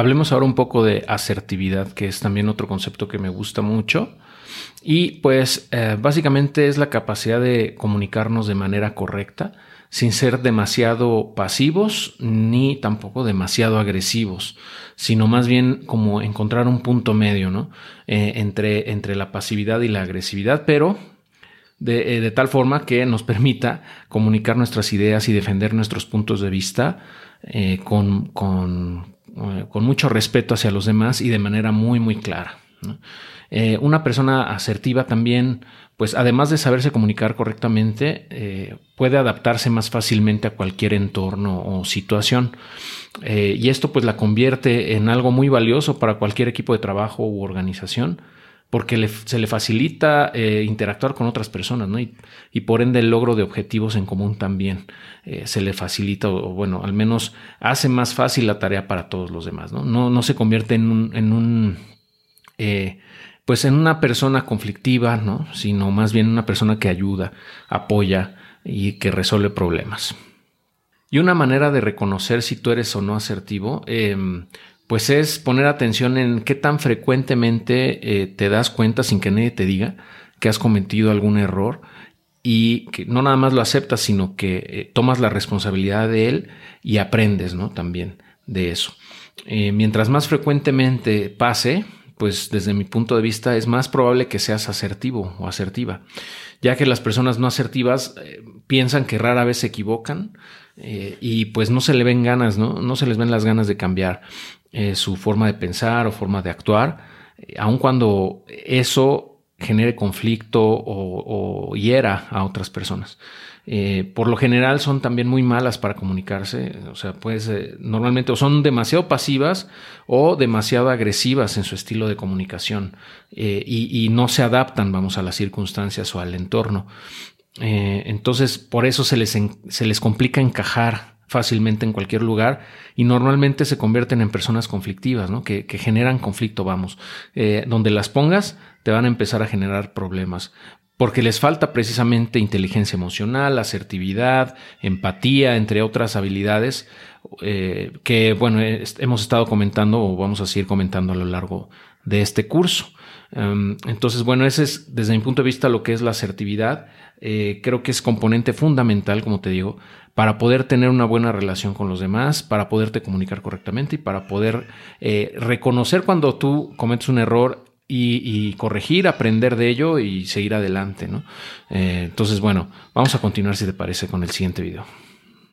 Hablemos ahora un poco de asertividad, que es también otro concepto que me gusta mucho. Y pues eh, básicamente es la capacidad de comunicarnos de manera correcta, sin ser demasiado pasivos ni tampoco demasiado agresivos, sino más bien como encontrar un punto medio ¿no? Eh, entre, entre la pasividad y la agresividad, pero de, eh, de, tal forma que nos permita comunicar nuestras ideas y defender nuestros puntos de vista con, con, con, mucho respeto hacia los demás y de manera muy, muy clara. Eh, una persona asertiva también, pues además de saberse comunicar correctamente, eh, puede adaptarse más fácilmente a cualquier entorno o situación. Eh, y esto pues la convierte en algo muy valioso para cualquier equipo de trabajo u organización porque se le facilita interactuar con otras personas, ¿no? Y, por ende el logro de objetivos en común también se le facilita, o, bueno, al menos hace más fácil la tarea para todos los demás, ¿no? No, se convierte en un, en un pues en una persona conflictiva, ¿no? Sino más bien una persona que ayuda, apoya y que resuelve problemas. Y una manera de reconocer si tú eres o no asertivo, em, pues es poner atención en qué tan frecuentemente eh, te das cuenta sin que nadie te diga que has cometido algún error y que no nada más lo aceptas, sino que eh, tomas la responsabilidad de él y aprendes, ¿no? También de eso. Eh, mientras más frecuentemente pase, pues desde mi punto de vista es más probable que seas asertivo o asertiva, ya que las personas no asertivas piensan que rara vez se equivocan eh, y pues no se le ven ganas, ¿no? No se les ven las ganas de cambiar eh, su forma de pensar o forma de actuar, aun cuando eso genere conflicto o, hiera a otras personas. Eh, por lo general son también muy malas para comunicarse, o sea, pues eh, normalmente o son demasiado pasivas o demasiado agresivas en su estilo de comunicación eh, y, no se adaptan, vamos, a las circunstancias o al entorno. Entonces, por eso se les, se les complica encajar fácilmente en cualquier lugar y normalmente se convierten en personas conflictivas, ¿no? que, que generan conflicto, vamos. donde las pongas, te van a empezar a generar problemas porque les falta precisamente inteligencia emocional, asertividad, empatía, entre otras habilidades eh, que, bueno, hemos estado comentando o vamos a seguir comentando a lo largo de este curso. Em, entonces, bueno, ese es desde mi punto de vista lo que es la asertividad. Eh, creo que es componente fundamental, como te digo, para poder tener una buena relación con los demás, para poderte comunicar correctamente y para poder eh, reconocer cuando tú cometes un error y, corregir, aprender de ello y seguir adelante, ¿no? Entonces, bueno, vamos a continuar si te parece con el siguiente video.